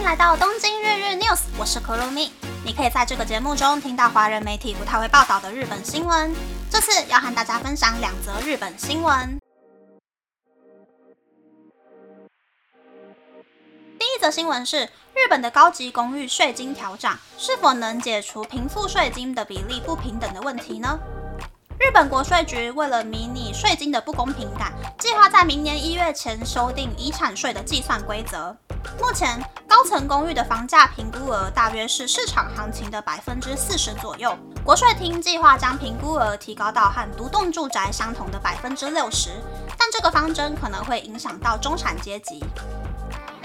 迎来到东京日日 news，我是可露米。你可以在这个节目中听到华人媒体不太会报道的日本新闻。这次要和大家分享两则日本新闻。第一则新闻是日本的高级公寓税金调涨，是否能解除贫富税金的比例不平等的问题呢？日本国税局为了迷你税金的不公平感，计划在明年一月前修订遗产税的计算规则。目前，高层公寓的房价评估额大约是市场行情的百分之四十左右。国税厅计划将评估额提高到和独栋住宅相同的百分之六十，但这个方针可能会影响到中产阶级。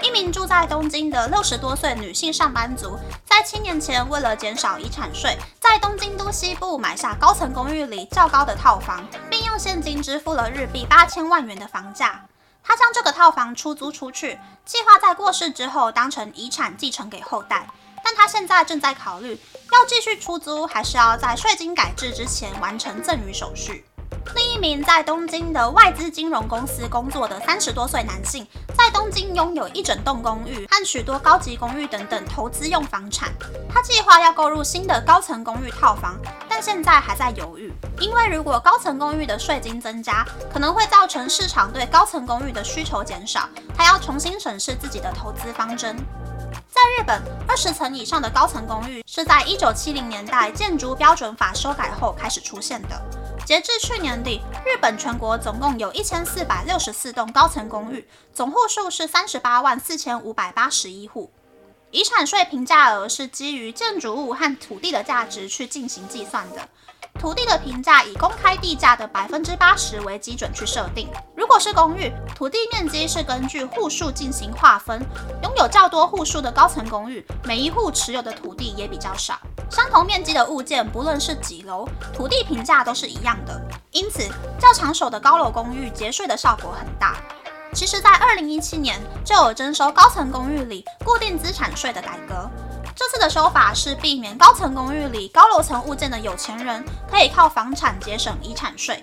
一名住在东京的六十多岁女性上班族，在七年前为了减少遗产税，在东京都西部买下高层公寓里较高的套房，并用现金支付了日币八千万元的房价。他将这个套房出租出去，计划在过世之后当成遗产继承给后代。但他现在正在考虑，要继续出租，还是要在税金改制之前完成赠与手续。另一名在东京的外资金融公司工作的三十多岁男性，在东京拥有一整栋公寓和许多高级公寓等等投资用房产。他计划要购入新的高层公寓套房，但现在还在犹豫，因为如果高层公寓的税金增加，可能会造成市场对高层公寓的需求减少。他要重新审视自己的投资方针。在日本，二十层以上的高层公寓是在一九七零年代建筑标准法修改后开始出现的。截至去年底，日本全国总共有一千四百六十四栋高层公寓，总户数是三十八万四千五百八十一户。遗产税评价额是基于建筑物和土地的价值去进行计算的。土地的评价以公开地价的百分之八十为基准去设定。如果是公寓，土地面积是根据户数进行划分。拥有较多户数的高层公寓，每一户持有的土地也比较少。相同面积的物件，不论是几楼，土地评价都是一样的。因此，较长手的高楼公寓节税的效果很大。其实，在二零一七年就有征收高层公寓里固定资产税的改革。这次的修法是避免高层公寓里高楼层物件的有钱人可以靠房产节省遗产税。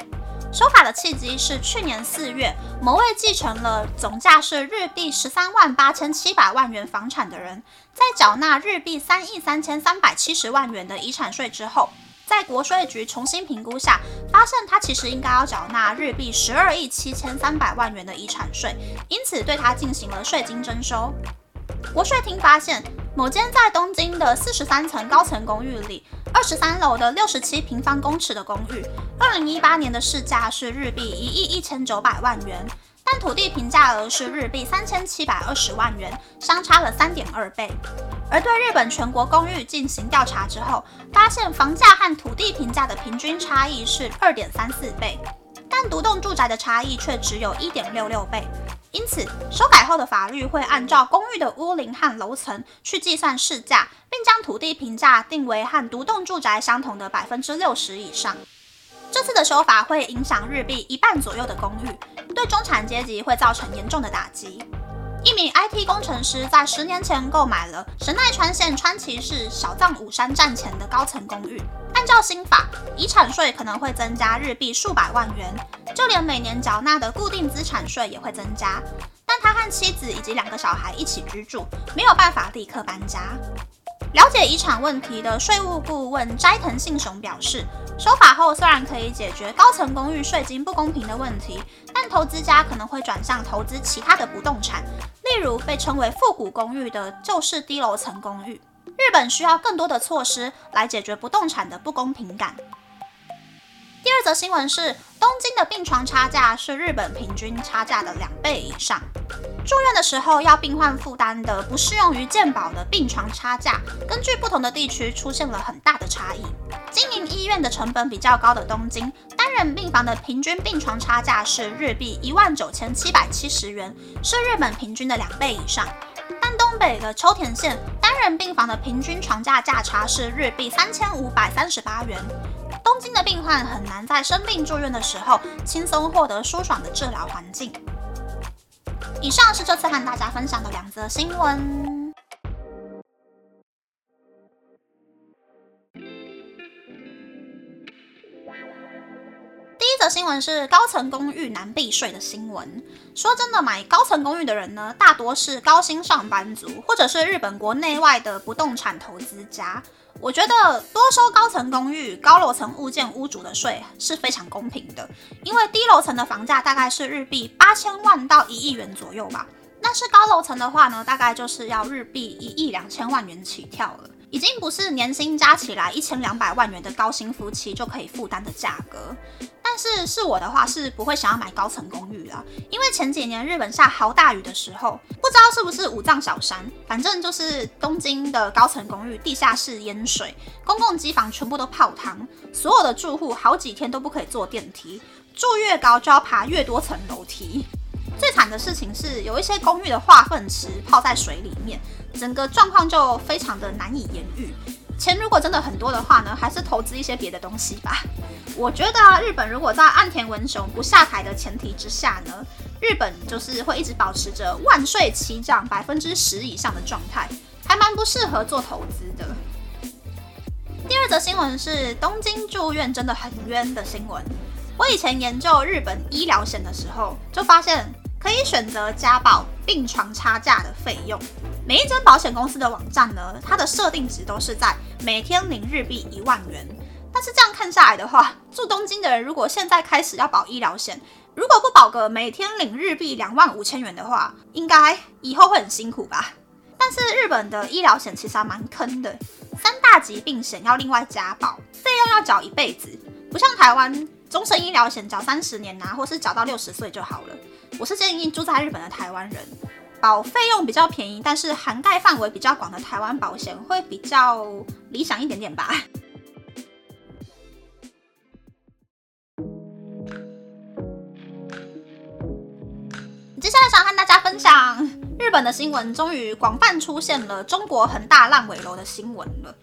修法的契机是去年四月，某位继承了总价是日币十三万八千七百万元房产的人，在缴纳日币三亿三千三百七十万元的遗产税之后，在国税局重新评估下，发现他其实应该要缴纳日币十二亿七千三百万元的遗产税，因此对他进行了税金征收。国税厅发现。某间在东京的四十三层高层公寓里，二十三楼的六十七平方公尺的公寓，二零一八年的市价是日币一亿一千九百万元，但土地评价额是日币三千七百二十万元，相差了三点二倍。而对日本全国公寓进行调查之后，发现房价和土地评价的平均差异是二点三四倍，但独栋住宅的差异却只有一点六六倍。因此，修改后的法律会按照公寓的屋龄和楼层去计算市价，并将土地评价定为和独栋住宅相同的百分之六十以上。这次的修法会影响日币一半左右的公寓，对中产阶级会造成严重的打击。一名 IT 工程师在十年前购买了神奈川县川崎市小藏武山站前的高层公寓。按照新法，遗产税可能会增加日币数百万元，就连每年缴纳的固定资产税也会增加。但他和妻子以及两个小孩一起居住，没有办法立刻搬家。了解遗产问题的税务顾问斋藤信雄表示，修法后虽然可以解决高层公寓税金不公平的问题，但投资家可能会转向投资其他的不动产，例如被称为复古公寓的旧式低楼层公寓。日本需要更多的措施来解决不动产的不公平感。第二则新闻是，东京的病床差价是日本平均差价的两倍以上。住院的时候要病患负担的不适用于健保的病床差价，根据不同的地区出现了很大的差异。经营医院的成本比较高的东京，单人病房的平均病床差价是日币一万九千七百七十元，是日本平均的两倍以上。但东北的秋田县单人病房的平均床价价差是日币三千五百三十八元。东京的病患很难在生病住院的时候轻松获得舒爽的治疗环境。以上是这次和大家分享的两则新闻。新闻是高层公寓难避税的新闻。说真的，买高层公寓的人呢，大多是高薪上班族，或者是日本国内外的不动产投资家。我觉得多收高层公寓、高楼层物件屋主的税是非常公平的，因为低楼层的房价大概是日币八千万到一亿元左右吧。但是高楼层的话呢，大概就是要日币一亿两千万元起跳了。已经不是年薪加起来一千两百万元的高薪夫妻就可以负担的价格。但是是我的话是不会想要买高层公寓的，因为前几年日本下好大雨的时候，不知道是不是五藏小山，反正就是东京的高层公寓地下室淹水，公共机房全部都泡汤，所有的住户好几天都不可以坐电梯，住越高就要爬越多层楼梯。最惨的事情是，有一些公寓的化粪池泡在水里面，整个状况就非常的难以言喻。钱如果真的很多的话呢，还是投资一些别的东西吧。我觉得日本如果在岸田文雄不下台的前提之下呢，日本就是会一直保持着万税齐涨百分之十以上的状态，还蛮不适合做投资的。第二则新闻是东京住院真的很冤的新闻。我以前研究日本医疗险的时候，就发现。可以选择加保病床差价的费用。每一间保险公司的网站呢，它的设定值都是在每天领日币一万元。但是这样看下来的话，住东京的人如果现在开始要保医疗险，如果不保个每天领日币两万五千元的话，应该以后会很辛苦吧？但是日本的医疗险其实还蛮坑的，三大疾病险要另外加保，费用要缴一辈子，不像台湾终身医疗险缴三十年拿，或是缴到六十岁就好了。我是建议住在日本的台湾人，保费用比较便宜，但是涵盖范围比较广的台湾保险会比较理想一点点吧。接下来想和大家分享日本的新闻，终于广泛出现了中国恒大烂尾楼的新闻了。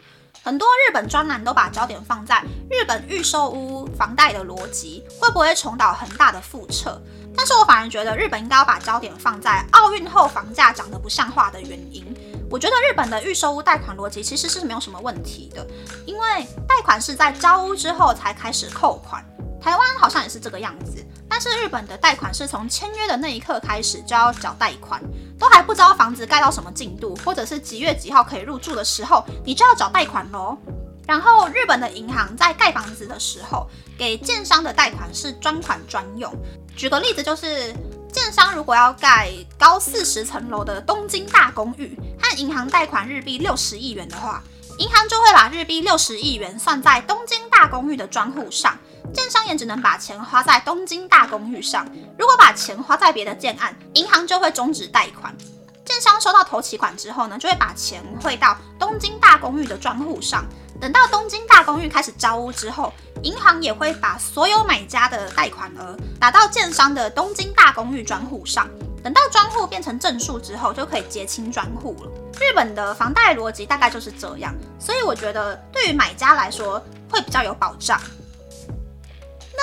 很多日本专栏都把焦点放在日本预售屋房贷的逻辑会不会重蹈恒大的覆辙。但是我反而觉得日本应该要把焦点放在奥运后房价涨得不像话的原因。我觉得日本的预售屋贷款逻辑其实是没有什么问题的，因为贷款是在交屋之后才开始扣款。台湾好像也是这个样子，但是日本的贷款是从签约的那一刻开始就要缴贷款，都还不知道房子盖到什么进度，或者是几月几号可以入住的时候，你就要缴贷款喽。然后日本的银行在盖房子的时候，给建商的贷款是专款专用。举个例子，就是建商如果要盖高四十层楼的东京大公寓，和银行贷款日币六十亿元的话，银行就会把日币六十亿元算在东京大公寓的专户上，建商也只能把钱花在东京大公寓上。如果把钱花在别的建案，银行就会终止贷款。建商收到头期款之后呢，就会把钱汇到东京大公寓的专户上。等到东京大公寓开始招屋之后，银行也会把所有买家的贷款额打到建商的东京大公寓专户上。等到专户变成正数之后，就可以结清专户了。日本的房贷逻辑大概就是这样，所以我觉得对于买家来说会比较有保障。